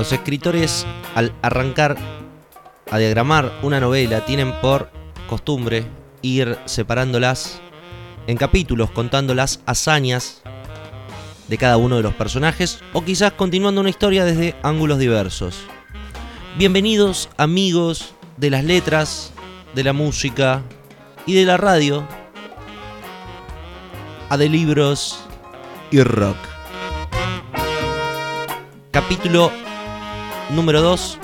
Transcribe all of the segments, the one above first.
Los escritores al arrancar a diagramar una novela tienen por costumbre ir separándolas en capítulos, contando las hazañas de cada uno de los personajes o quizás continuando una historia desde ángulos diversos. Bienvenidos amigos de las letras, de la música y de la radio a de libros y rock. Capítulo número 2,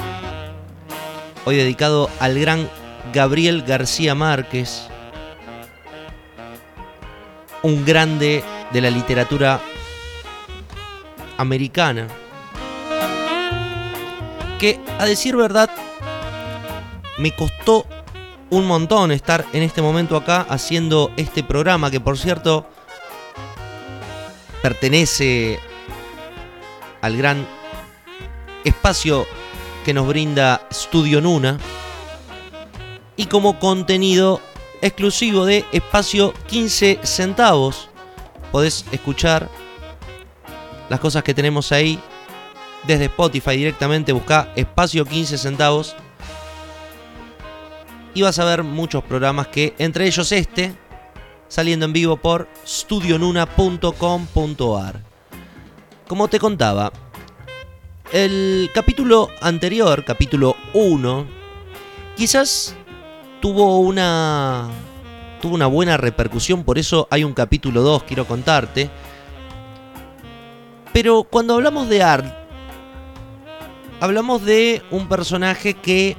hoy dedicado al gran Gabriel García Márquez, un grande de la literatura americana, que a decir verdad me costó un montón estar en este momento acá haciendo este programa, que por cierto pertenece al gran espacio que nos brinda Studio Nuna y como contenido exclusivo de espacio 15 centavos. Podés escuchar las cosas que tenemos ahí desde Spotify directamente, busca espacio 15 centavos y vas a ver muchos programas que, entre ellos este, saliendo en vivo por studionuna.com.ar. Como te contaba, el capítulo anterior, capítulo 1, quizás tuvo una tuvo una buena repercusión, por eso hay un capítulo 2, quiero contarte. Pero cuando hablamos de Art, hablamos de un personaje que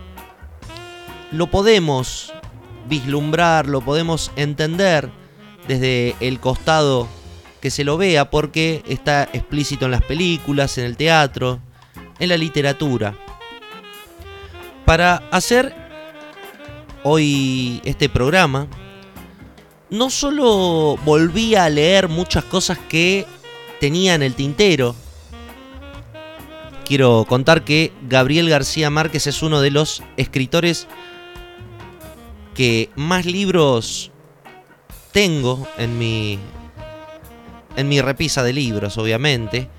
lo podemos vislumbrar, lo podemos entender desde el costado que se lo vea, porque está explícito en las películas, en el teatro, en la literatura. Para hacer hoy este programa, no solo volví a leer muchas cosas que tenía en el tintero, quiero contar que Gabriel García Márquez es uno de los escritores que más libros tengo en mi en mi repisa de libros, obviamente.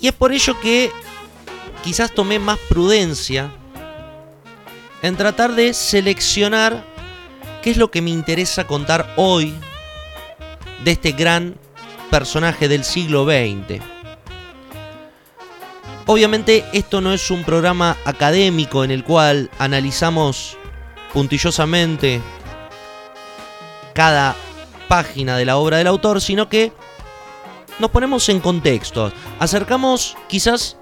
Y es por ello que quizás tomé más prudencia en tratar de seleccionar qué es lo que me interesa contar hoy de este gran personaje del siglo XX. Obviamente esto no es un programa académico en el cual analizamos puntillosamente cada página de la obra del autor, sino que nos ponemos en contexto, acercamos quizás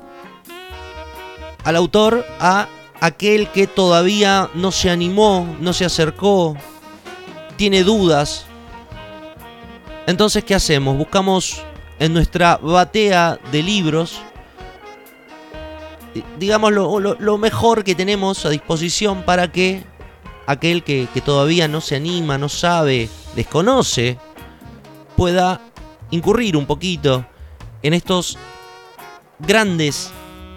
al autor a aquel que todavía no se animó, no se acercó, tiene dudas. Entonces, ¿qué hacemos? Buscamos en nuestra batea de libros, digamos, lo, mejor que tenemos a disposición para que aquel que, todavía no se anima, no sabe, desconoce, pueda incurrir un poquito en estos grandes,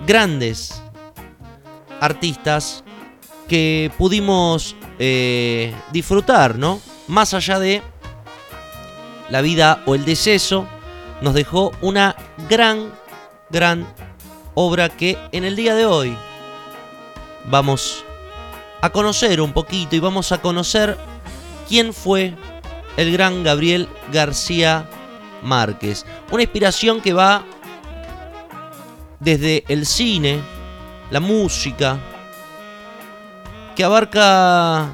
grandes artistas que pudimos eh, disfrutar, ¿no? Más allá de la vida o el deceso, nos dejó una gran, gran obra que en el día de hoy vamos a conocer un poquito y vamos a conocer quién fue el gran Gabriel García Márquez. Una inspiración que va desde el cine, la música, que abarca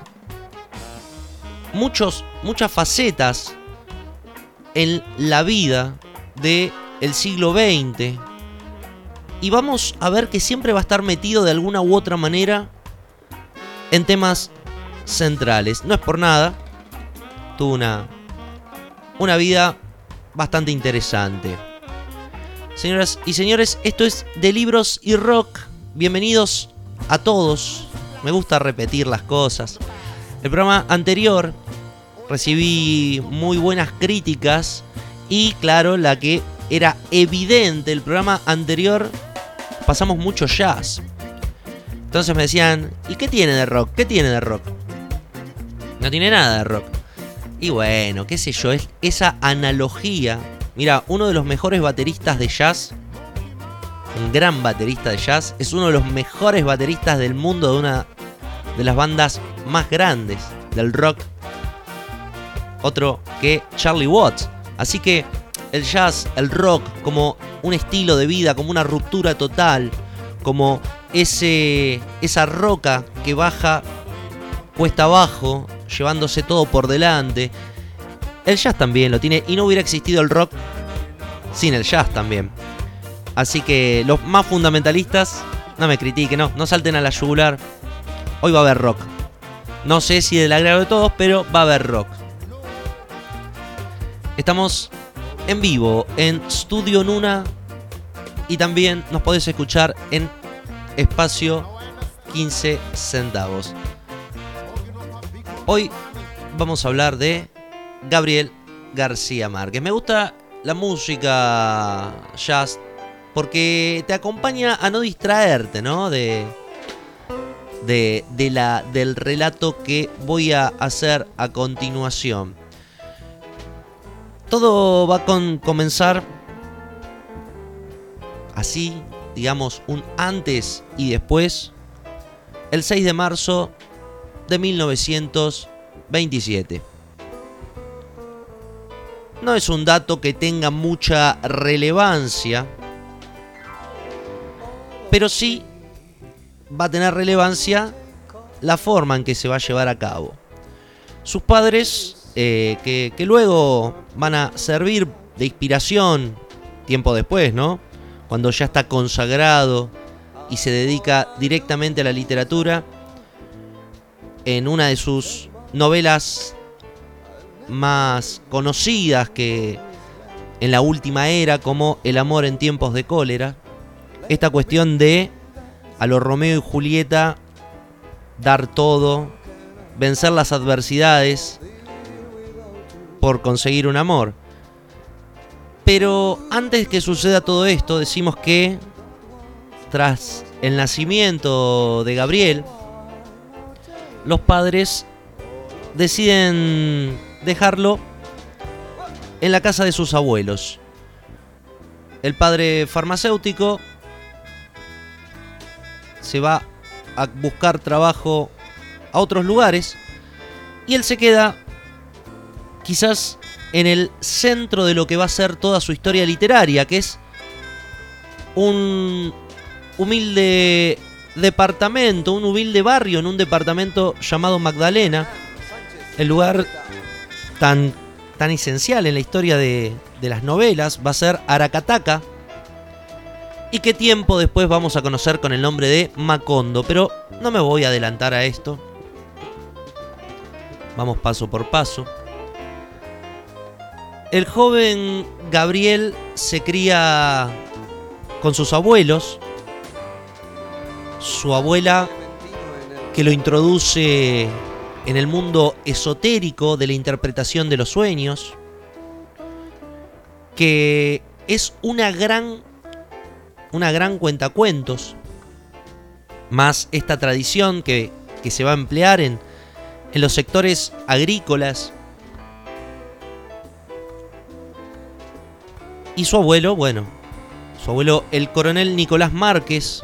muchos, muchas facetas en la vida del el siglo XX. Y vamos a ver que siempre va a estar metido de alguna u otra manera en temas centrales. No es por nada. Tuvo una, una vida bastante interesante. Señoras y señores, esto es de libros y rock bienvenidos a todos. Me gusta repetir las cosas. El programa anterior recibí muy buenas críticas y claro, la que era evidente. El programa anterior pasamos mucho jazz. Entonces me decían, ¿y qué tiene de rock? ¿Qué tiene de rock? No tiene nada de rock. Y bueno, qué sé yo, es esa analogía. Mira, uno de los mejores bateristas de jazz, un gran baterista de jazz, es uno de los mejores bateristas del mundo de una de las bandas más grandes del rock. Otro que Charlie Watts. Así que el jazz, el rock, como un estilo de vida, como una ruptura total, como ese, esa roca que baja cuesta abajo, llevándose todo por delante. El jazz también lo tiene y no hubiera existido el rock sin el jazz también. Así que los más fundamentalistas, no me critiquen, no, no salten a la yugular. Hoy va a haber rock. No sé si del agrado de todos, pero va a haber rock. Estamos en vivo en Studio Nuna y también nos podés escuchar en espacio 15 centavos. Hoy vamos a hablar de Gabriel García Márquez. Me gusta la música jazz porque te acompaña a no distraerte, ¿no? De, de, de la, del relato que voy a hacer a continuación. Todo va a comenzar así, digamos, un antes y después, el 6 de marzo de 1927. No es un dato que tenga mucha relevancia, pero sí va a tener relevancia la forma en que se va a llevar a cabo. Sus padres, eh, que, que luego van a servir de inspiración tiempo después, ¿no? Cuando ya está consagrado y se dedica directamente a la literatura, en una de sus novelas más conocidas que en la última era como El amor en tiempos de cólera, esta cuestión de a los Romeo y Julieta dar todo, vencer las adversidades por conseguir un amor. Pero antes que suceda todo esto, decimos que tras el nacimiento de Gabriel, los padres deciden dejarlo en la casa de sus abuelos. El padre farmacéutico se va a buscar trabajo a otros lugares y él se queda quizás en el centro de lo que va a ser toda su historia literaria, que es un humilde departamento, un humilde barrio en un departamento llamado Magdalena, el lugar tan, tan esencial en la historia de, de las novelas, va a ser Aracataca, y qué tiempo después vamos a conocer con el nombre de Macondo, pero no me voy a adelantar a esto. Vamos paso por paso. El joven Gabriel se cría con sus abuelos, su abuela que lo introduce en el mundo esotérico de la interpretación de los sueños, que es una gran una gran cuentacuentos, más esta tradición que, que se va a emplear en, en los sectores agrícolas. Y su abuelo, bueno, su abuelo el coronel Nicolás Márquez,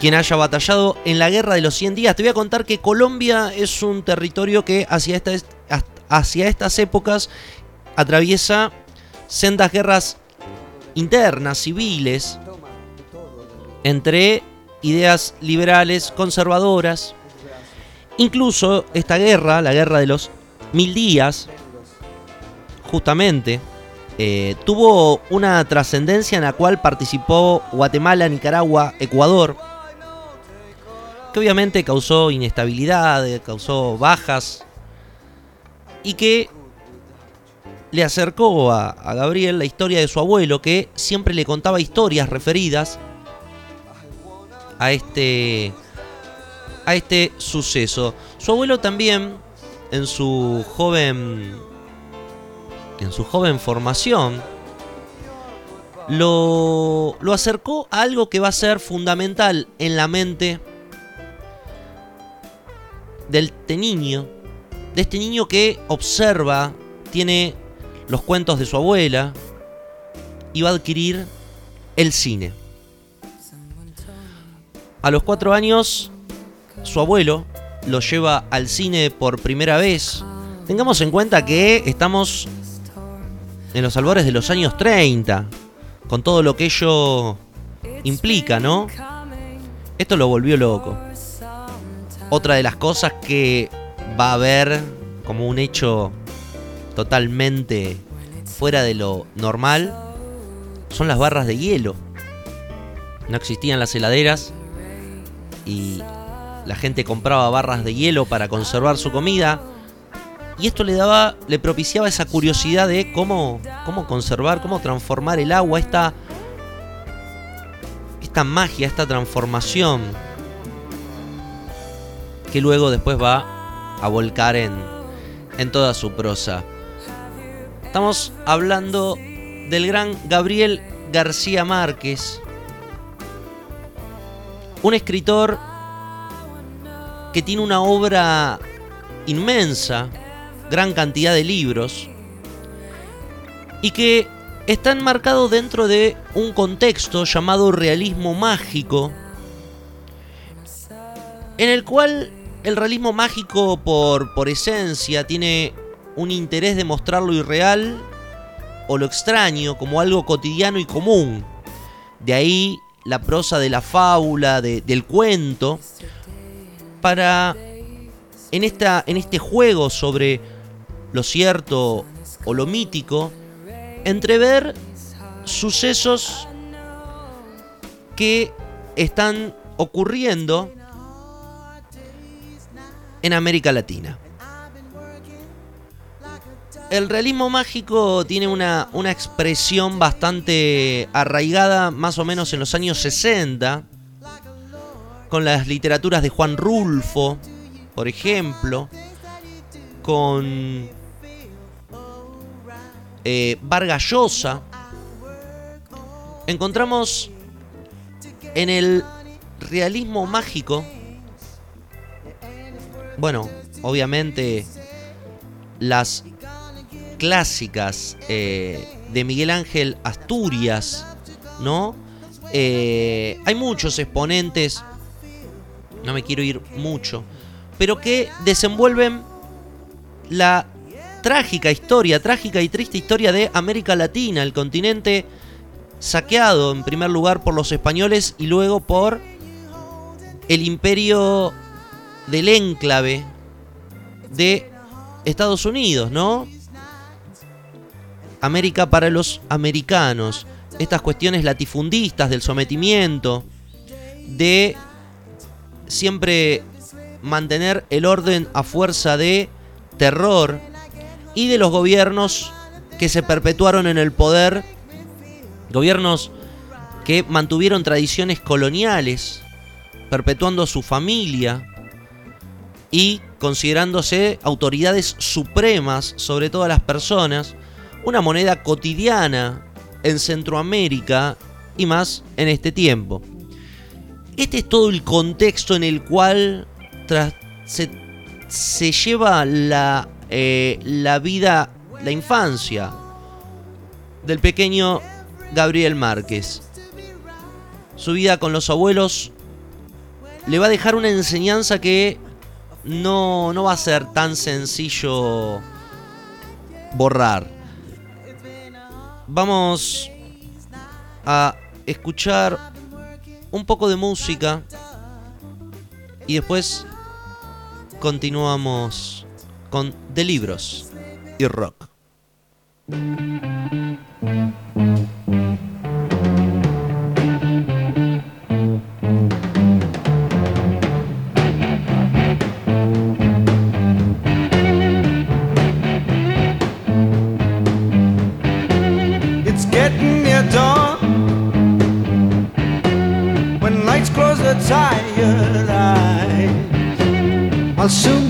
quien haya batallado en la guerra de los 100 días. Te voy a contar que Colombia es un territorio que hacia, hacia estas épocas atraviesa sendas guerras internas, civiles, entre ideas liberales, conservadoras. Incluso esta guerra, la guerra de los mil días, justamente, eh, tuvo una trascendencia en la cual participó Guatemala, Nicaragua, Ecuador, que obviamente causó inestabilidad, causó bajas y que le acercó a, a, Gabriel la historia de su abuelo que siempre le contaba historias referidas a este a este suceso. Su abuelo también en su joven en su joven formación lo, lo acercó a algo que va a ser fundamental en la mente del este niño, de este niño que observa, tiene los cuentos de su abuela y va a adquirir el cine. A los cuatro años, su abuelo lo lleva al cine por primera vez. Tengamos en cuenta que estamos en los albores de los años 30, con todo lo que ello implica, ¿no? Esto lo volvió loco. Otra de las cosas que va a ver como un hecho totalmente fuera de lo normal son las barras de hielo. No existían las heladeras y la gente compraba barras de hielo para conservar su comida. Y esto le daba, le propiciaba esa curiosidad de cómo, cómo conservar, cómo transformar el agua, esta, esta magia, esta transformación que luego después va a volcar en, en toda su prosa. Estamos hablando del gran Gabriel García Márquez, un escritor que tiene una obra inmensa, gran cantidad de libros, y que está enmarcado dentro de un contexto llamado realismo mágico, en el cual el realismo mágico por, por esencia tiene un interés de mostrar lo irreal o lo extraño como algo cotidiano y común. De ahí la prosa de la fábula, del cuento, para en, esta, en este juego sobre lo cierto o lo mítico, entrever sucesos que están ocurriendo en América Latina. El realismo mágico tiene una, una, expresión bastante arraigada más o menos en los años 60, con las literaturas de Juan Rulfo, por ejemplo, con eh, Vargas Llosa. Encontramos en el realismo mágico bueno, obviamente las clásicas eh, de Miguel Ángel Asturias, ¿no? Eh, hay muchos exponentes, no me quiero ir mucho, pero que desenvuelven la trágica historia, trágica y triste historia de América Latina, el continente saqueado en primer lugar por los españoles y luego por el imperio del enclave de Estados Unidos, ¿no? América para los americanos. Estas cuestiones latifundistas del sometimiento, de siempre mantener el orden a fuerza de terror y de los gobiernos que se perpetuaron en el poder, gobiernos que mantuvieron tradiciones coloniales, perpetuando su familia, y considerándose autoridades supremas sobre todas las personas, una moneda cotidiana en Centroamérica y más en este tiempo. Este es todo el contexto en el cual se, lleva la, eh, la vida, la infancia del pequeño Gabriel Márquez. Su vida con los abuelos le va a dejar una enseñanza que no, no va a ser tan sencillo borrar. Vamos a escuchar un poco de música y después continuamos con de libros y rock. I'll soon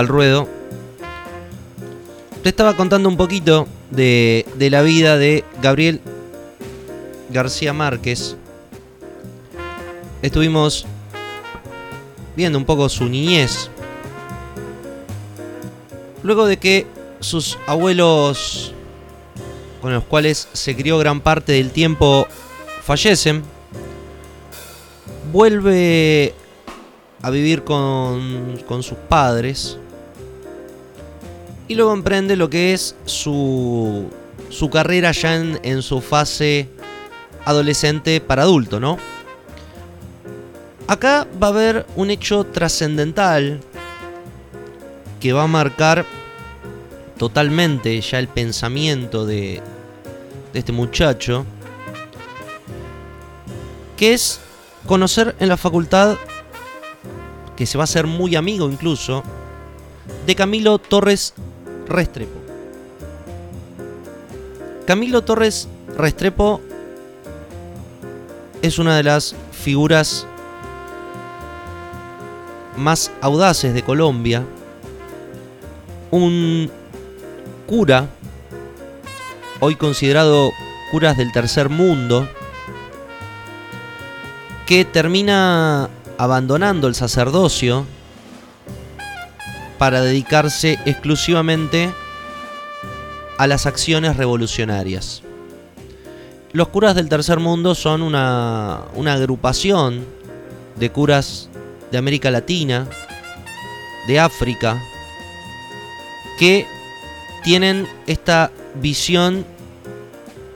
al ruedo. Te estaba contando un poquito de, la vida de Gabriel García Márquez. Estuvimos viendo un poco su niñez. Luego de que sus abuelos con los cuales se crió gran parte del tiempo fallecen, vuelve a vivir con sus padres y luego emprende lo que es su, su carrera ya en, su fase adolescente para adulto, ¿no? Acá va a haber un hecho trascendental que va a marcar totalmente ya el pensamiento de, de este muchacho, que es conocer en la facultad, que se va a hacer muy amigo incluso, de Camilo Torres Restrepo. Camilo Torres Restrepo es una de las figuras más audaces de Colombia. Un cura, hoy considerado curas del tercer mundo, que termina abandonando el sacerdocio para dedicarse exclusivamente a las acciones revolucionarias. Los curas del tercer mundo son una, agrupación de curas de América Latina, de África, que tienen esta visión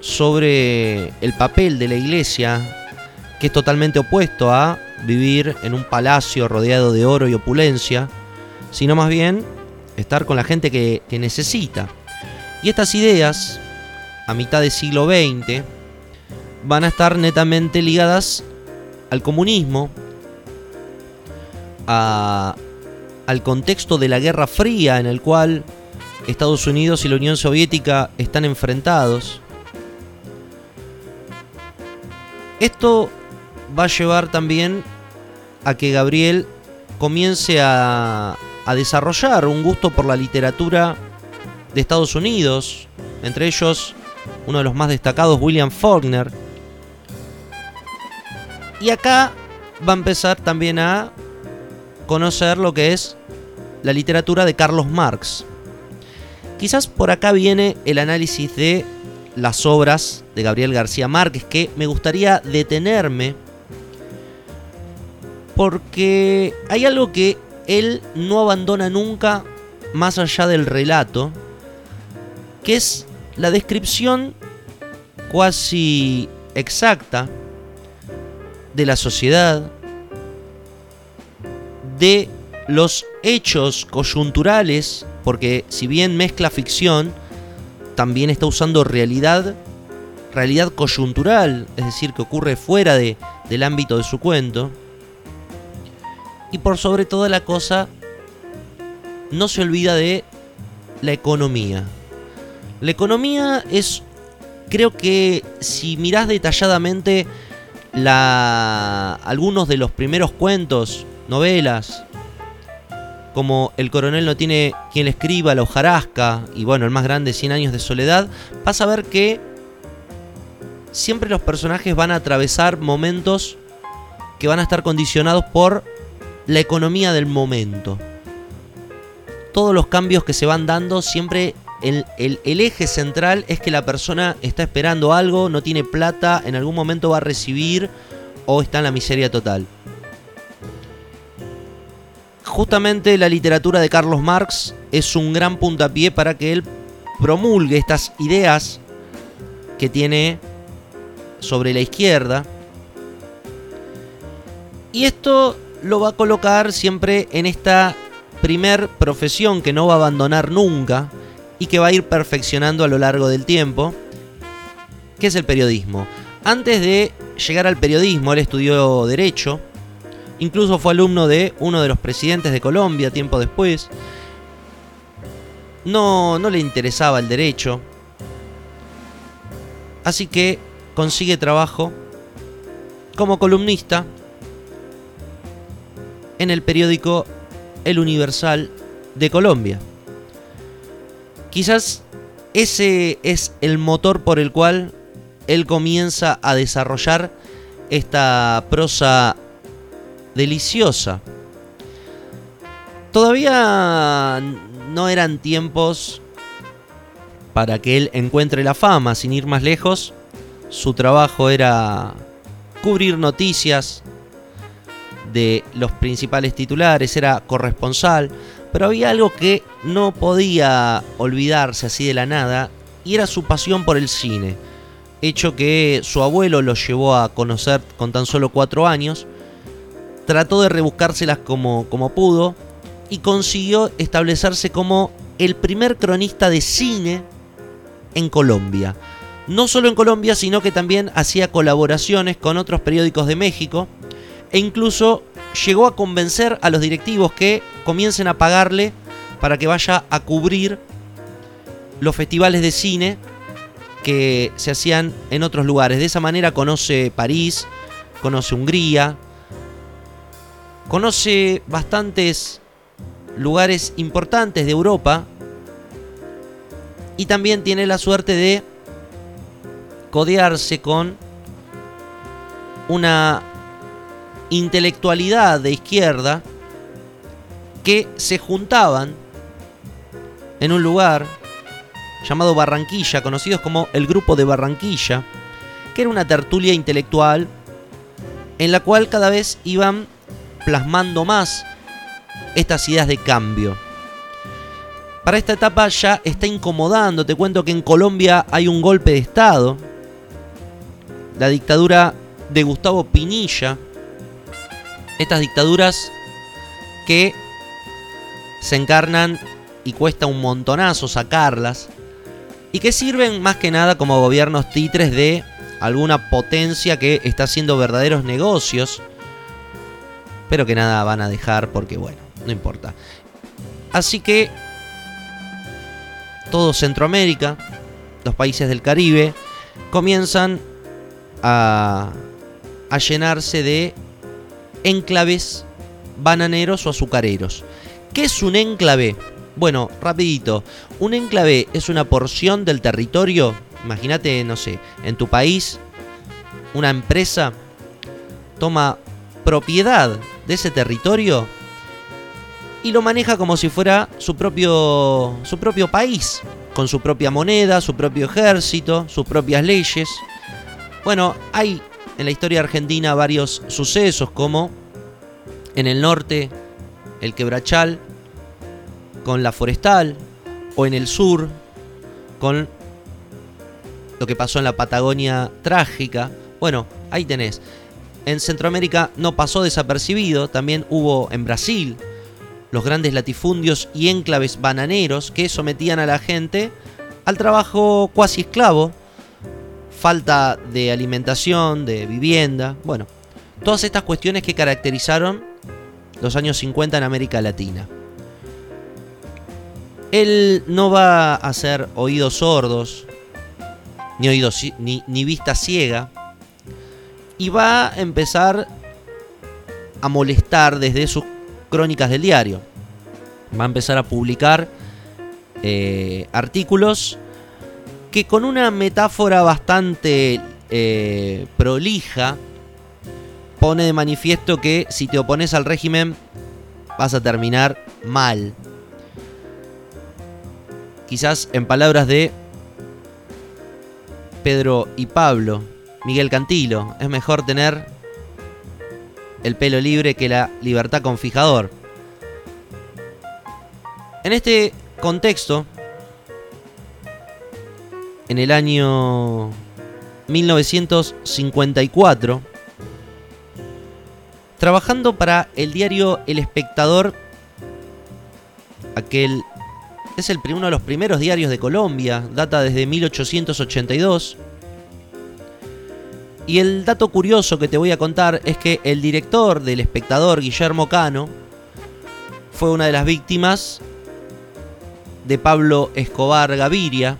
sobre el papel de la iglesia, que es totalmente opuesto a vivir en un palacio rodeado de oro y opulencia, sino más bien estar con la gente que, necesita. Y estas ideas, a mitad del siglo XX, van a estar netamente ligadas al comunismo, al contexto de la Guerra Fría en el cual Estados Unidos y la Unión Soviética están enfrentados. Esto va a llevar también a que Gabriel comience a, a desarrollar un gusto por la literatura de Estados Unidos, entre ellos uno de los más destacados, William Faulkner. Y acá va a empezar también a conocer lo que es la literatura de Carlos Marx. Quizás por acá viene el análisis de las obras de Gabriel García Márquez, que me gustaría detenerme porque hay algo que él no abandona nunca más allá del relato, que es la descripción cuasi exacta de la sociedad, de los hechos coyunturales, porque si bien mezcla ficción, también está usando realidad, realidad coyuntural, es decir, que ocurre fuera de, del ámbito de su cuento. Y por sobre toda la cosa, no se olvida de la economía. La economía es, creo que si mirás detalladamente la, algunos de los primeros cuentos, novelas, como El coronel no tiene quien le escriba, La hojarasca, y bueno, el más grande, 100 años de soledad, vas a ver que siempre los personajes van a atravesar momentos que van a estar condicionados por la economía del momento. Todos los cambios que se van dando, siempre el, el- eje central es que la persona está esperando algo, no tiene plata, en algún momento va a recibir o está en la miseria total. Justamente la literatura de Carlos Marx es un gran puntapié para que él promulgue estas ideas que tiene sobre la izquierda. Y esto lo va a colocar siempre en esta primer profesión que no va a abandonar nunca y que va a ir perfeccionando a lo largo del tiempo, que es el periodismo. Antes de llegar al periodismo, él estudió derecho, incluso fue alumno de uno de los presidentes de Colombia tiempo después. No, no le interesaba el derecho, así que consigue trabajo como columnista en el periódico El Universal de Colombia. Quizás ese es el motor por el cual él comienza a desarrollar esta prosa deliciosa. Todavía no eran tiempos para que él encuentre la fama, sin ir más lejos. Su trabajo era cubrir noticias de los principales titulares, era corresponsal, pero había algo que no podía olvidarse así de la nada, y era su pasión por el cine, hecho que su abuelo lo llevó a conocer con tan solo cuatro años, trató de rebuscárselas como, como pudo, y consiguió establecerse como el primer cronista de cine en Colombia. No solo en Colombia, sino que también hacía colaboraciones con otros periódicos de México e incluso llegó a convencer a los directivos que comiencen a pagarle para que vaya a cubrir los festivales de cine que se hacían en otros lugares. De esa manera conoce París, conoce Hungría, conoce bastantes lugares importantes de Europa y también tiene la suerte de codearse con una intelectualidad de izquierda que se juntaban en un lugar llamado Barranquilla, conocidos como el Grupo de Barranquilla, que era una tertulia intelectual en la cual cada vez iban plasmando más estas ideas de cambio. para esta etapa ya está incomodando. Te cuento que en Colombia hay un golpe de Estado. La dictadura de Gustavo Pinilla. Estas dictaduras que se encarnan y cuesta un montonazo sacarlas. Y que sirven más que nada como gobiernos titres de alguna potencia que está haciendo verdaderos negocios. Pero que nada van a dejar porque bueno, no importa. Así que todo Centroamérica, los países del Caribe, comienzan a, a llenarse de enclaves bananeros o azucareros. ¿Qué es un enclave? Bueno, rapidito. Un enclave es una porción del territorio. Imagínate, no sé, en tu país, una empresa toma propiedad de ese territorio y lo maneja como si fuera su propio, su propio país, con su propia moneda, su propio ejército, sus propias leyes. Bueno, hay en la historia argentina varios sucesos como en el norte el quebrachal con la forestal o en el sur con lo que pasó en la Patagonia trágica. Bueno, ahí tenés. En Centroamérica no pasó desapercibido, también hubo en Brasil los grandes latifundios y enclaves bananeros que sometían a la gente al trabajo cuasi esclavo, falta de alimentación, de vivienda, bueno, todas estas cuestiones que caracterizaron los años 50 en América Latina. Él no va a ser oídos sordos, ni, oídos, ni, ni vista ciega, y va a empezar a molestar desde sus crónicas del diario. Va a empezar a publicar eh, artículos que con una metáfora bastante eh, prolija pone de manifiesto que si te opones al régimen vas a terminar mal. Quizás en palabras de Pedro y Pablo, Miguel Cantilo, es mejor tener el pelo libre que la libertad con fijador. En este contexto, en el año 1954, trabajando para el diario El Espectador, aquel es el, uno de los primeros diarios de Colombia, data desde 1882, y el dato curioso que te voy a contar es que el director del espectador, Guillermo Cano, fue una de las víctimas de Pablo Escobar Gaviria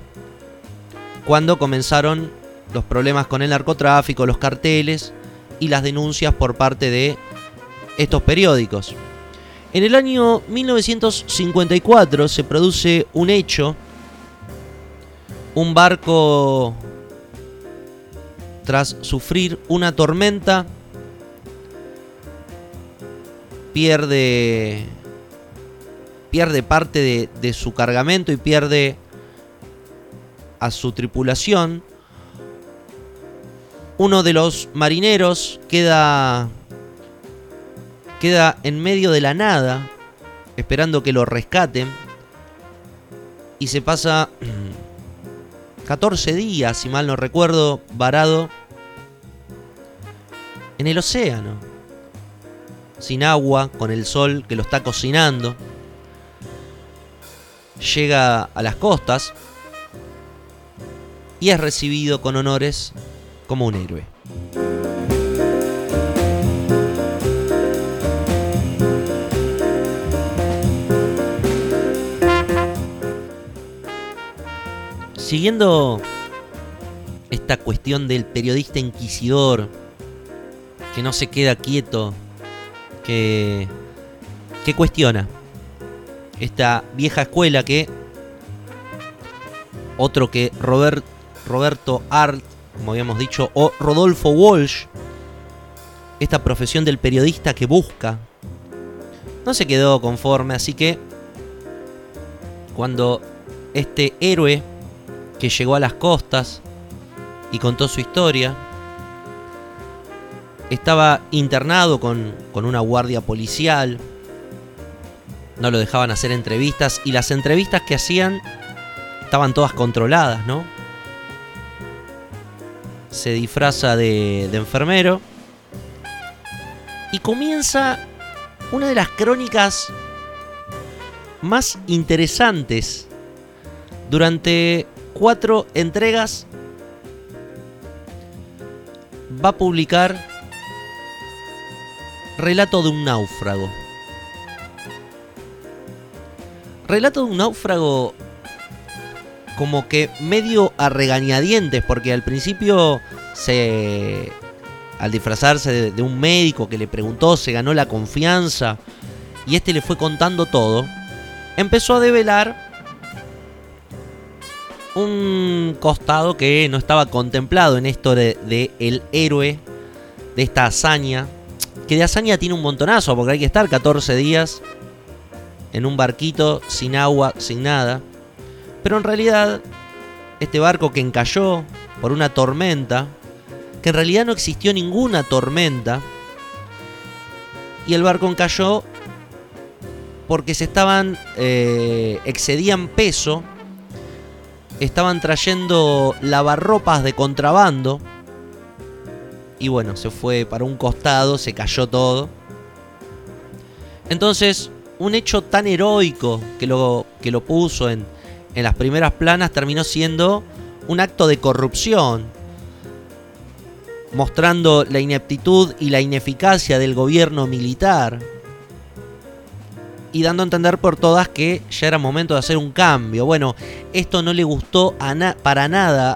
cuando comenzaron los problemas con el narcotráfico, los carteles y las denuncias por parte de estos periódicos. En el año 1954 se produce un hecho, un barco tras sufrir una tormenta, pierde, pierde parte de, de su cargamento y pierde a su tripulación. Uno de los marineros queda queda en medio de la nada, esperando que lo rescaten. Y se pasa 14 días, si mal no recuerdo, varado en el océano. Sin agua, con el sol que lo está cocinando. Llega a las costas y es recibido con honores como un héroe. Siguiendo esta cuestión del periodista inquisidor, que no se queda quieto, que, que cuestiona esta vieja escuela que otro que Robert, Roberto Art, como habíamos dicho, o Rodolfo Walsh, esta profesión del periodista que busca, no se quedó conforme, así que cuando este héroe que llegó a las costas y contó su historia. Estaba internado con, con una guardia policial. no lo dejaban hacer entrevistas y las entrevistas que hacían estaban todas controladas, ¿no? Se disfraza de, enfermero y comienza una de las crónicas más interesantes durante cuatro entregas va a publicar Relato de un náufrago. Relato de un náufrago como que medio a regañadientes porque al principio se al disfrazarse de, un médico que le preguntó, se ganó la confianza y este le fue contando todo, empezó a develar un costado que no estaba contemplado en esto de, de el héroe de esta hazaña. Que de hazaña tiene un montonazo, porque hay que estar 14 días en un barquito sin agua, sin nada. Pero en realidad, este barco que encalló por una tormenta, que en realidad no existió ninguna tormenta, y el barco encalló porque se estaban, eh, excedían peso estaban trayendo lavarropas de contrabando. Y bueno, se fue para un costado, se cayó todo. Entonces, un hecho tan heroico que lo, que lo puso en, en las primeras planas terminó siendo un acto de corrupción, mostrando la ineptitud y la ineficacia del gobierno militar y dando a entender por todas que ya era momento de hacer un cambio. Bueno, esto no le gustó a para nada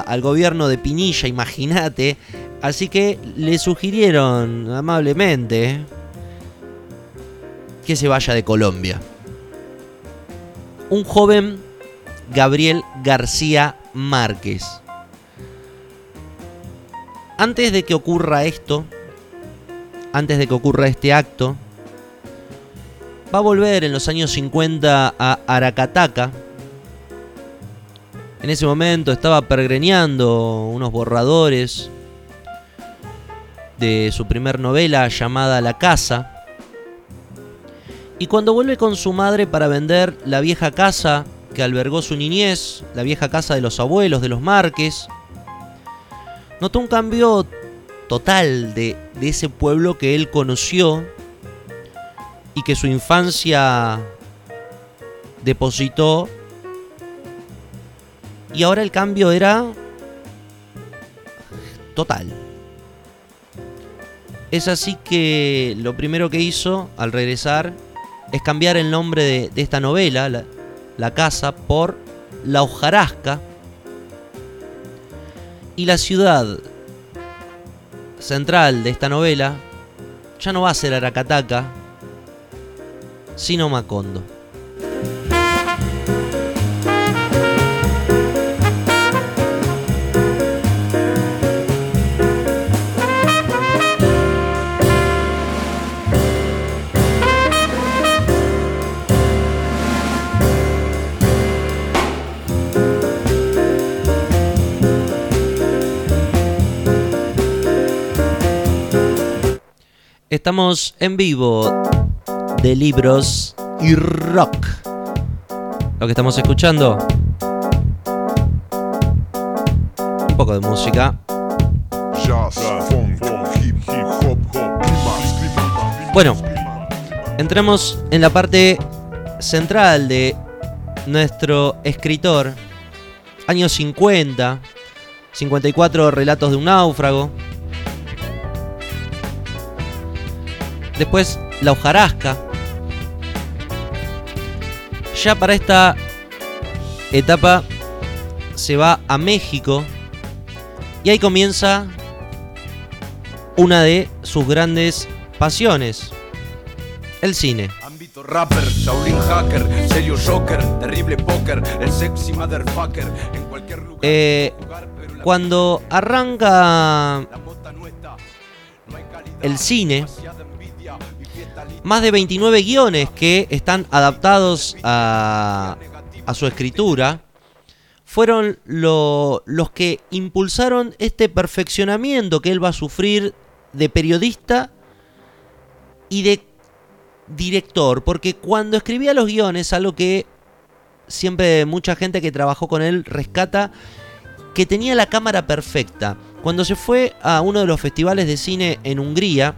al gobierno de Pinilla, imagínate. Así que le sugirieron amablemente que se vaya de Colombia. Un joven Gabriel García Márquez. Antes de que ocurra esto, antes de que ocurra este acto, va a volver en los años 50 a Aracataca. En ese momento estaba pergreñando unos borradores de su primer novela llamada La Casa. Y cuando vuelve con su madre para vender la vieja casa que albergó su niñez, la vieja casa de los abuelos, de los Márquez, notó un cambio total de, ese pueblo que él conoció y que su infancia depositó. Y ahora el cambio era total. Es así que lo primero que hizo al regresar es cambiar el nombre de, esta novela, la, la casa, por La hojarasca. Y la ciudad central de esta novela ya no va a ser Aracataca, sino Macondo. Estamos en vivo de libros y rock. Lo que estamos escuchando. Un poco de música. Bueno. Entramos en la parte central de nuestro escritor. Años 50. 54 relatos de un náufrago. Después La hojarasca. Ya para esta etapa se va a México y ahí comienza una de sus grandes pasiones, el cine. Ámbito rapper, Shaolin hacker, serio shocker, terrible póker, el sexy motherfucker, en cualquier lugar. Eh, jugar, pero la Cuando arranca el cine, más de 29 guiones que están adaptados a, su escritura fueron lo- los que impulsaron este perfeccionamiento que él va a sufrir de periodista y de director, porque cuando escribía los guiones, algo que siempre mucha gente que trabajó con él rescata, que tenía la cámara perfecta. Cuando se fue a uno de los festivales de cine en Hungría,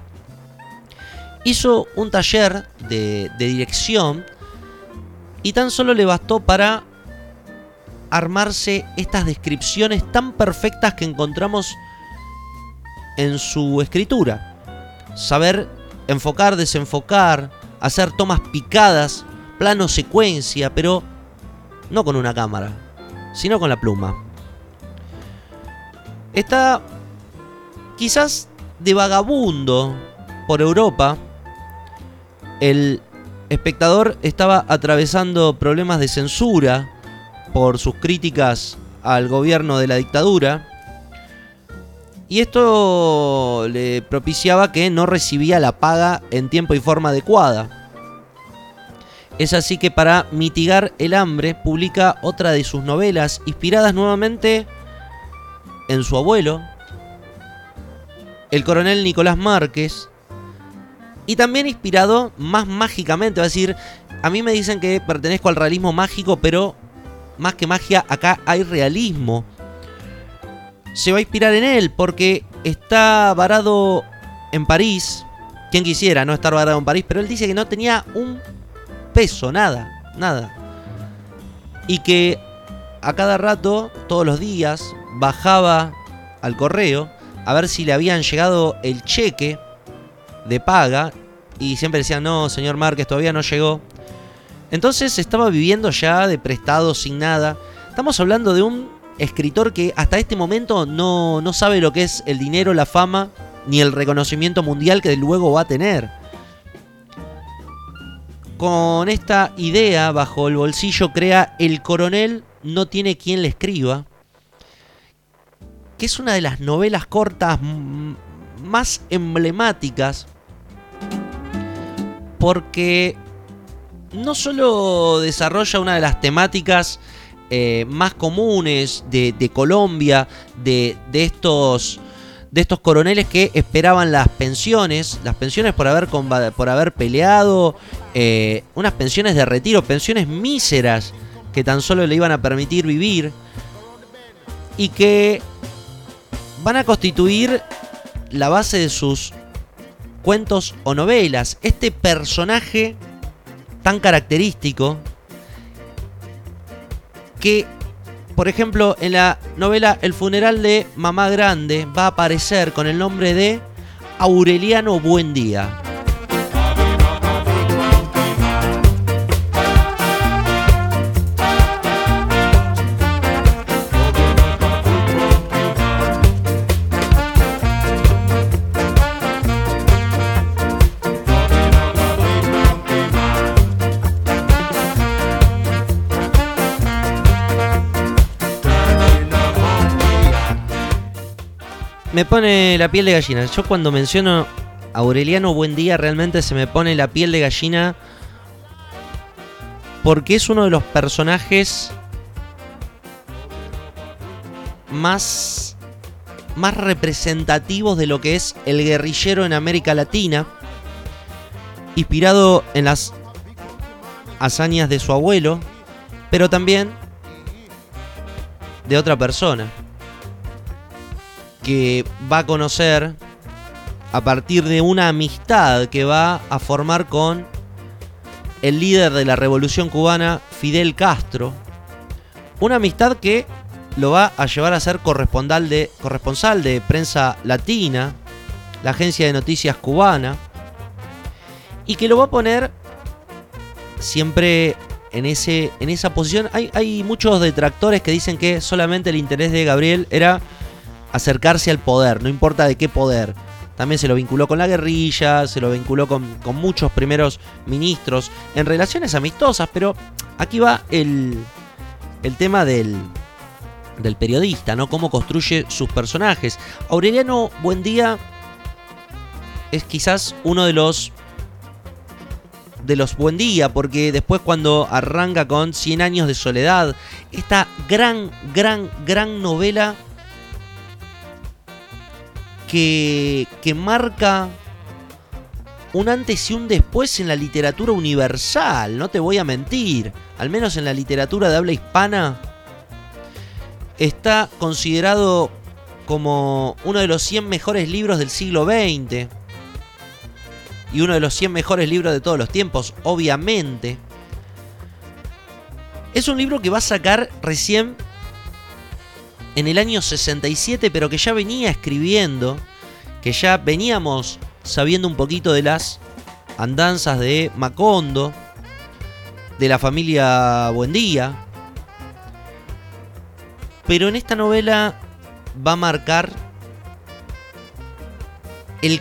hizo un taller de, dirección y tan solo le bastó para armarse estas descripciones tan perfectas que encontramos en su escritura. Saber enfocar, desenfocar, hacer tomas picadas, plano secuencia, pero no con una cámara, sino con la pluma. Está quizás de vagabundo por Europa. El espectador estaba atravesando problemas de censura por sus críticas al gobierno de la dictadura. Y esto le propiciaba que no recibía la paga en tiempo y forma adecuada. Es así que para mitigar el hambre publica otra de sus novelas, inspiradas nuevamente en su abuelo, el coronel Nicolás Márquez, y también inspirado más mágicamente, a decir, a mí me dicen que pertenezco al realismo mágico, pero más que magia, acá hay realismo. Se va a inspirar en él porque está varado en París. Quien quisiera no estar varado en París, pero él dice que no tenía un peso, nada, nada. Y que a cada rato, todos los días, bajaba al correo a ver si le habían llegado el cheque de paga. Y siempre decían, no, señor Márquez, todavía no llegó. Entonces estaba viviendo ya de prestado, sin nada. Estamos hablando de un escritor que hasta este momento no, no sabe lo que es el dinero, la fama, ni el reconocimiento mundial que luego va a tener. Con esta idea bajo el bolsillo crea El coronel no tiene quien le escriba, que es una de las novelas cortas más emblemáticas porque no solo desarrolla una de las temáticas eh, más comunes de, Colombia, de, estos de estos coroneles que esperaban las pensiones, las pensiones por haber, por haber peleado, eh, unas pensiones de retiro, pensiones míseras que tan solo le iban a permitir vivir y que van a constituir la base de sus cuentos o novelas. Este personaje tan característico que, por ejemplo, en la novela El funeral de Mamá Grande va a aparecer con el nombre de Aureliano Buendía. Me pone la piel de gallina. Yo cuando menciono Aureliano Buendía realmente se me pone la piel de gallina porque es uno de los personajes más más representativos de lo que es el guerrillero en América Latina, inspirado en las hazañas de su abuelo, pero también de otra persona que va a conocer a partir de una amistad que va a formar con el líder de la revolución cubana, Fidel Castro. Una amistad que lo va a llevar a ser corresponsal de, corresponsal de prensa latina, la agencia de noticias cubana, y que lo va a poner siempre en, ese, en esa posición. Hay, hay muchos detractores que dicen que solamente el interés de Gabriel era acercarse al poder, no importa de qué poder. También se lo vinculó con la guerrilla, se lo vinculó con, con muchos primeros ministros en relaciones amistosas, pero aquí va el, el tema del, del periodista, ¿no? Cómo construye sus personajes. Aureliano Buendía es quizás uno de los de los Buendía, porque después cuando arranca con 100 años de soledad, esta gran, gran, gran novela que, marca un antes y un después en la literatura universal, no te voy a mentir, al menos en la literatura de habla hispana, está considerado como uno de los 100 mejores libros del siglo XX y uno de los 100 mejores libros de todos los tiempos, obviamente. Es un libro que va a sacar recién en el año 67, pero que ya venía escribiendo, que ya veníamos sabiendo un poquito de las andanzas de Macondo, de la familia Buendía. Pero en esta novela va a marcar el,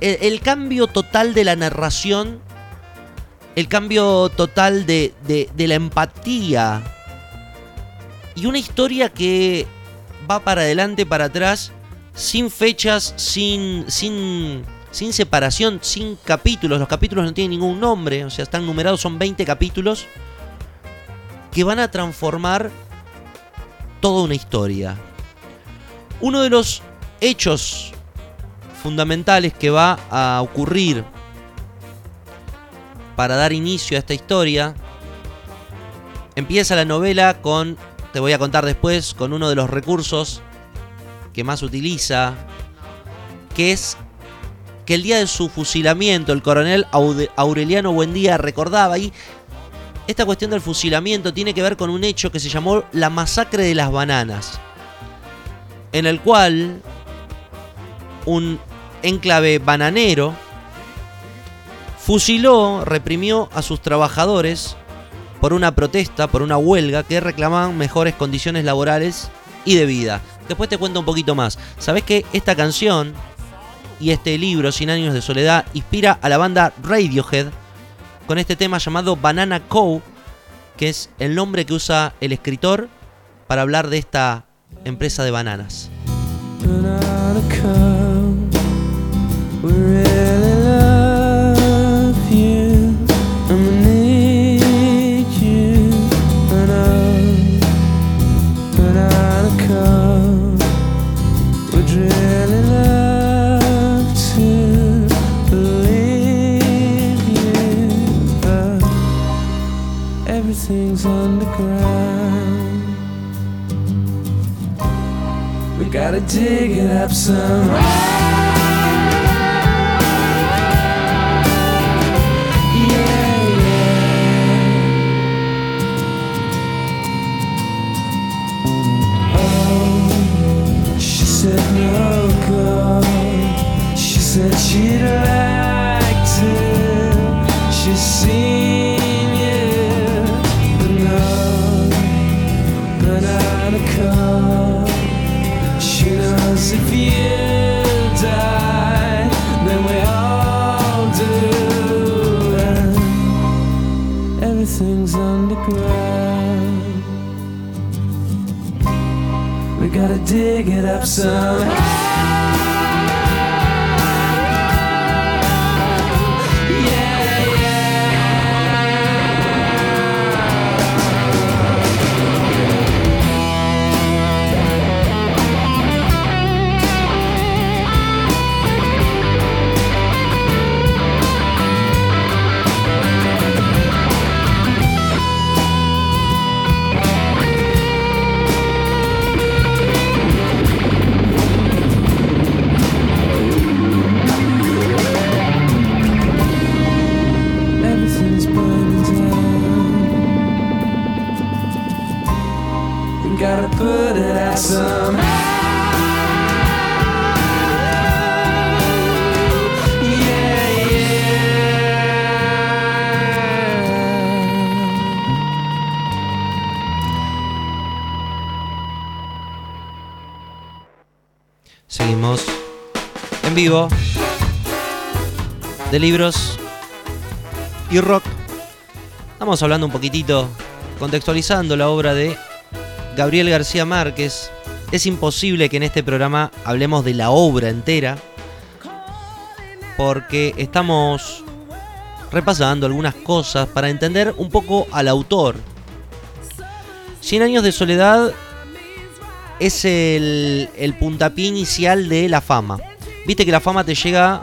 el- cambio total de la narración, el cambio total de- de la empatía y una historia que va para adelante, para atrás, sin fechas, sin, sin, sin separación, sin capítulos. Los capítulos no tienen ningún nombre, o sea, están numerados, son 20 capítulos que van a transformar toda una historia. Uno de los hechos fundamentales que va a ocurrir para dar inicio a esta historia empieza la novela con, te voy a contar después, con uno de los recursos que más utiliza, que es que el día de su fusilamiento el coronel Aureliano Buendía recordaba y esta cuestión del fusilamiento tiene que ver con un hecho que se llamó la masacre de las bananas, en el cual un enclave bananero fusiló, reprimió a sus trabajadores por una protesta, por una huelga que reclamaban mejores condiciones laborales y de vida. Después te cuento un poquito más. ¿Sabés que esta canción y este libro, 100 años de soledad, inspira a la banda Radiohead con este tema llamado Banana Co., que es el nombre que usa el escritor para hablar de esta empresa de bananas. Banana everything's underground. We gotta dig it up some. Yeah, yeah. She said no go. She said she'd like gotta dig it up some. De libros y rock. Estamos hablando un poquitito, contextualizando la obra de Gabriel García Márquez. Es imposible que en este programa hablemos de la obra entera, porque estamos repasando algunas cosas para entender un poco al autor. Cien años de soledad es el puntapié inicial de la fama. Viste que la fama te llega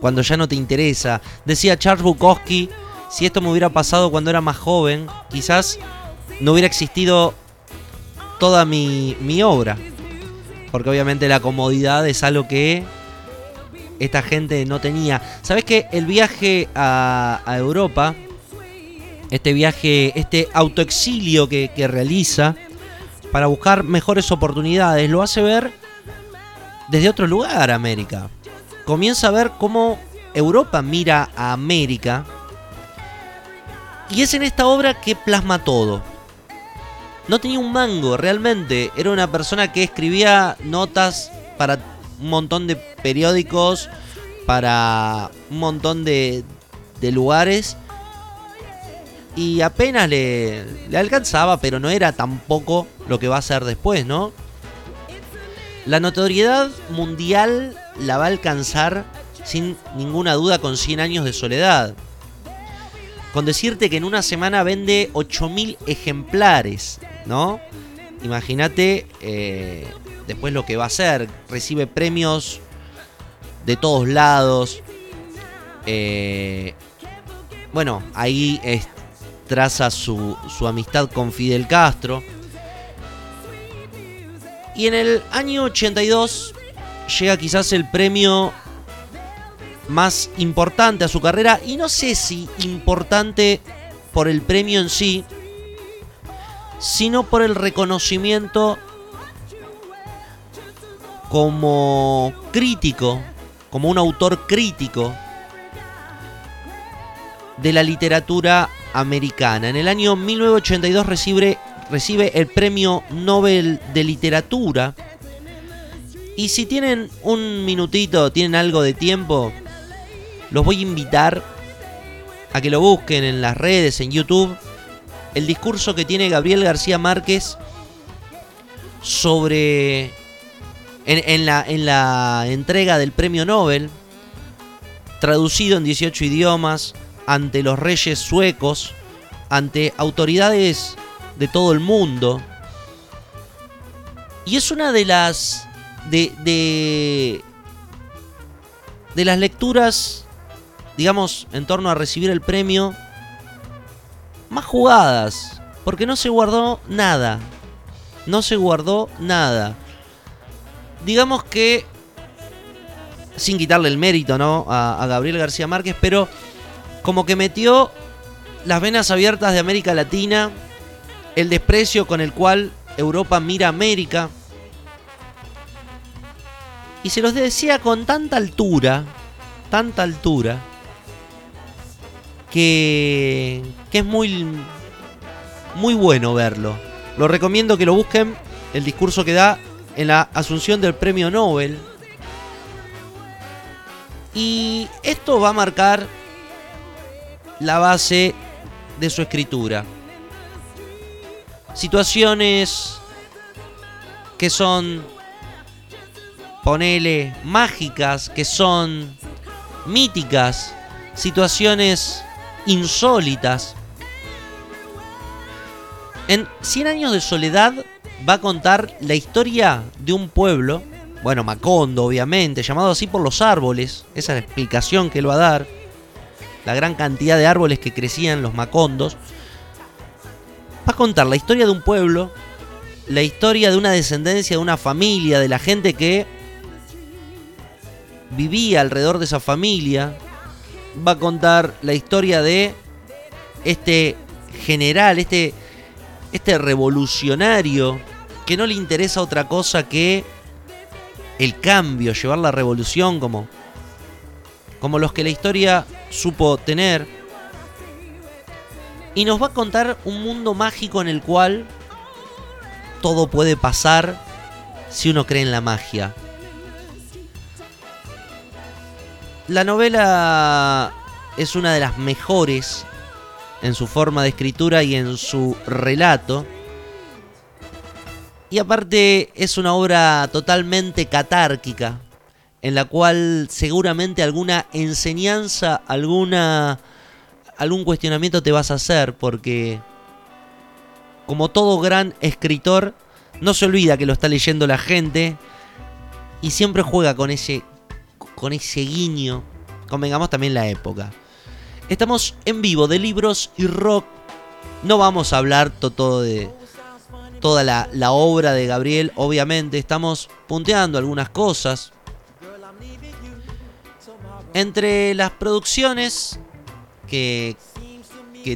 cuando ya no te interesa. Decía Charles Bukowski, si esto me hubiera pasado cuando era más joven, quizás no hubiera existido toda mi, mi obra. Porque obviamente la comodidad es algo que esta gente no tenía. ¿Sabes que el viaje a, a Europa, este viaje, este autoexilio que, que realiza para buscar mejores oportunidades, lo hace ver desde otro lugar América. Comienza a ver cómo Europa mira a América. Y es en esta obra que plasma todo. No tenía un mango, realmente. Era una persona que escribía notas para un montón de periódicos, para un montón de, de lugares. Y apenas le, le alcanzaba, pero no era tampoco lo que va a ser después, ¿no? La notoriedad mundial la va a alcanzar sin ninguna duda con 100 años de soledad. Con decirte que en una semana vende 8.000 ejemplares, ¿no? Imagínate eh, después lo que va a hacer. Recibe premios de todos lados. Eh, bueno, ahí traza su amistad con Fidel Castro. Y en el año 82 llega quizás el premio más importante a su carrera. Y no sé si importante por el premio en sí, sino por el reconocimiento como crítico, como un autor crítico de la literatura americana. En el año 1982 recibe, recibe el Premio Nobel de Literatura. Y si tienen un minutito, tienen algo de tiempo, los voy a invitar a que lo busquen en las redes, en YouTube, el discurso que tiene Gabriel García Márquez sobre... En, la, en la entrega del Premio Nobel, traducido en 18 idiomas, ante los reyes suecos, ante autoridades de todo el mundo. Y es una de las. de. de. de las lecturas, digamos, en torno a recibir el premio, más jugadas. Porque no se guardó nada. No se guardó nada. Digamos que. Sin quitarle el mérito, ¿no? A, a Gabriel García Márquez, pero como que metió las venas abiertas de América Latina, el desprecio con el cual Europa mira a América. Y se los decía con tanta altura, tanta altura, que, que es muy, muy bueno verlo. Lo recomiendo que lo busquen, el discurso que da en la asunción del premio Nobel. Y esto va a marcar la base de su escritura. Situaciones que son, ponele, mágicas, que son míticas, situaciones insólitas. En 100 años de soledad va a contar la historia de un pueblo, bueno, Macondo obviamente, llamado así por los árboles, esa es la explicación que él va a dar la gran cantidad de árboles que crecían los macondos, va a contar la historia de un pueblo, la historia de una descendencia, de una familia, de la gente que vivía alrededor de esa familia, va a contar la historia de este general, este, este revolucionario, que no le interesa otra cosa que el cambio, llevar la revolución como como los que la historia supo tener. Y nos va a contar un mundo mágico en el cual todo puede pasar si uno cree en la magia. La novela es una de las mejores en su forma de escritura y en su relato. Y aparte es una obra totalmente catárquica, en la cual seguramente alguna enseñanza, alguna algún cuestionamiento te vas a hacer porque como todo gran escritor no se olvida que lo está leyendo la gente y siempre juega con ese con ese guiño, convengamos también la época. Estamos en vivo de libros y rock. No vamos a hablar to- todo de toda la obra de Gabriel, obviamente. Estamos punteando algunas cosas. Entre las producciones que,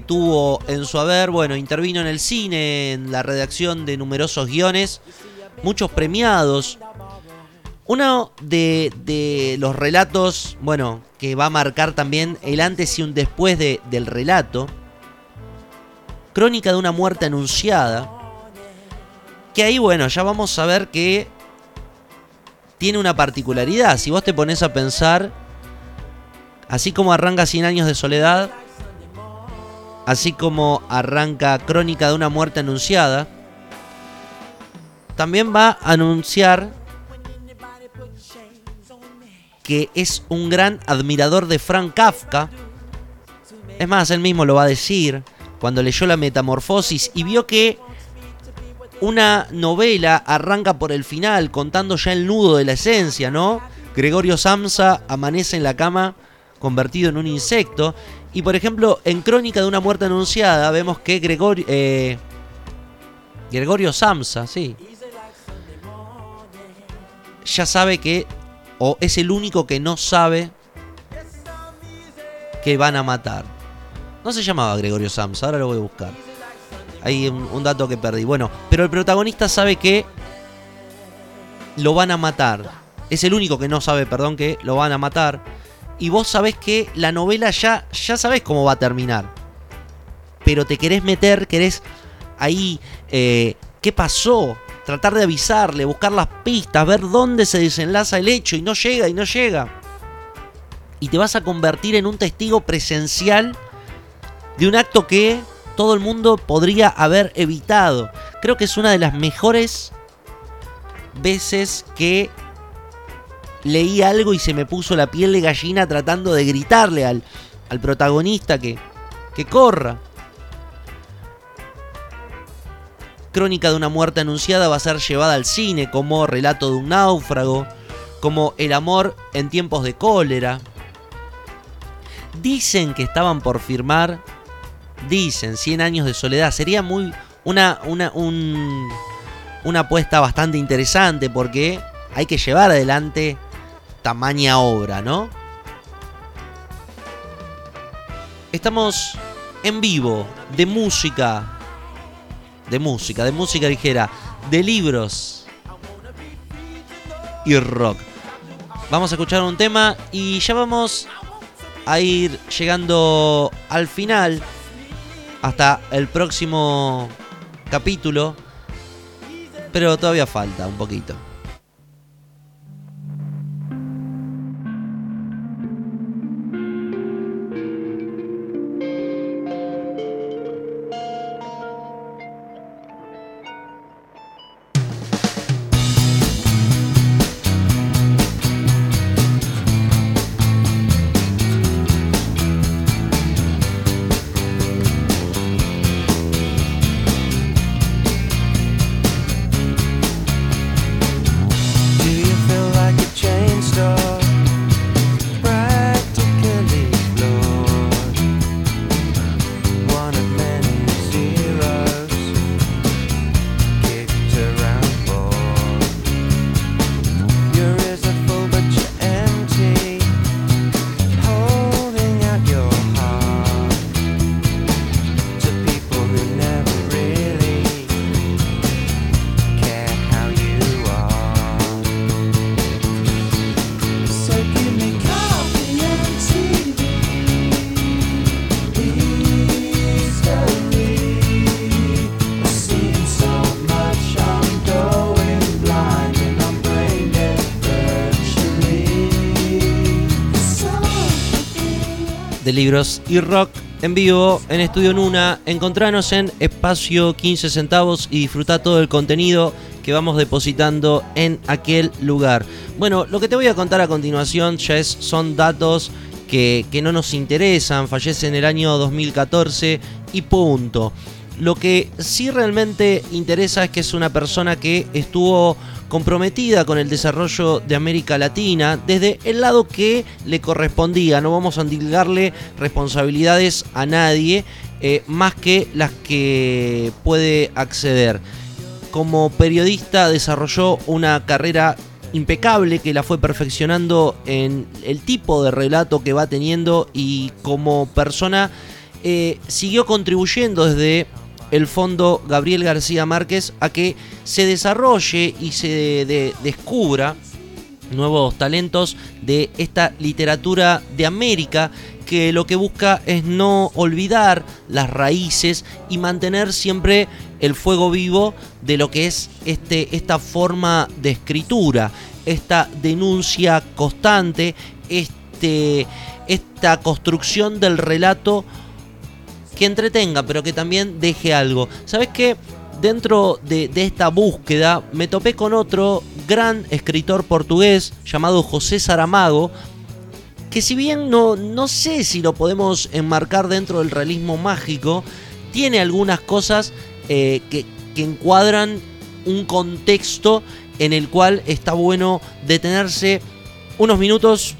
tuvo en su haber, bueno, intervino en el cine, en la redacción de numerosos guiones, muchos premiados. Uno de, de los relatos, bueno, que va a marcar también el antes y un después de- del relato, Crónica de una muerte anunciada, que ahí, bueno, ya vamos a ver que tiene una particularidad. Si vos te pones a pensar, así como arranca 100 años de soledad, así como arranca Crónica de una muerte anunciada, también va a anunciar que es un gran admirador de Frank Kafka. Es más, él mismo lo va a decir cuando leyó la Metamorfosis y vio que una novela arranca por el final contando ya el nudo de la esencia, ¿no? Gregorio Samsa amanece en la cama convertido en un insecto. Y por ejemplo, en Crónica de una muerte anunciada vemos que Gregorio... eh, Gregorio Samsa, sí. Ya sabe que... O es el único que no sabe que van a matar. No se llamaba Gregorio Samsa, ahora lo voy a buscar. Hay un, un dato que perdí. Bueno, pero el protagonista sabe que lo van a matar. Es el único que no sabe, perdón, que lo van a matar. Y vos sabés que la novela ya, ya sabés cómo va a terminar. Pero te querés meter, querés ahí, eh, ¿qué pasó? Tratar de avisarle, buscar las pistas, ver dónde se desenlaza el hecho y no llega y no llega. Y te vas a convertir en un testigo presencial de un acto que todo el mundo podría haber evitado. Creo que es una de las mejores veces que leí algo y se me puso la piel de gallina tratando de gritarle al, al protagonista que, que corra. Crónica de una muerte anunciada va a ser llevada al cine como relato de un náufrago, como el amor en tiempos de cólera. Dicen que estaban por firmar, dicen, 100 años de soledad. Sería muy una, una, un- una apuesta bastante interesante porque hay que llevar adelante tamaña obra, ¿no? Estamos en vivo de música, de música, de música ligera, de libros y rock. Vamos a escuchar un tema y ya vamos a ir llegando al final hasta el próximo capítulo, pero todavía falta un poquito. Libros y rock en vivo en Estudio Nuna. Encontranos en espacio 15 centavos y disfruta todo el contenido que vamos depositando en aquel lugar. Bueno, lo que te voy a contar a continuación ya es, son datos que, que no nos interesan. Fallece en el año 2014 y punto. Lo que sí realmente interesa es que es una persona que estuvo comprometida con el desarrollo de América Latina desde el lado que le correspondía. No vamos a endilgarle responsabilidades a nadie eh, más que las que puede acceder. Como periodista desarrolló una carrera impecable que la fue perfeccionando en el tipo de relato que va teniendo y como persona eh, siguió contribuyendo desde el fondo Gabriel García Márquez a que se desarrolle y se de- descubra nuevos talentos de esta literatura de América que lo que busca es no olvidar las raíces y mantener siempre el fuego vivo de lo que es este, esta forma de escritura, esta denuncia constante, este, esta construcción del relato que entretenga, pero que también deje algo. ¿Sabes qué? Dentro de, esta búsqueda me topé con otro gran escritor portugués llamado José Saramago, que si bien no, no sé si lo podemos enmarcar dentro del realismo mágico, tiene algunas cosas eh, que, que encuadran un contexto en el cual está bueno detenerse unos minutos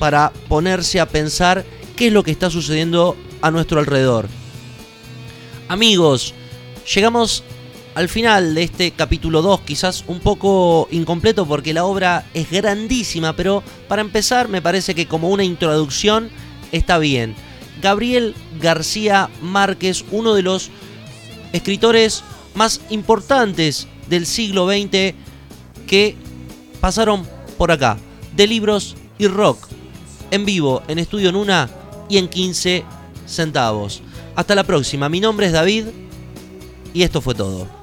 para ponerse a pensar qué es lo que está sucediendo a nuestro alrededor. Amigos, llegamos al final de este capítulo 2, quizás un poco incompleto porque la obra es grandísima, pero para empezar me parece que como una introducción está bien. Gabriel García Márquez, uno de los escritores más importantes del siglo XX que pasaron por acá, de libros y rock, en vivo, en Estudio Nuna y en 15 centavos. Hasta la próxima, mi nombre es David y esto fue todo.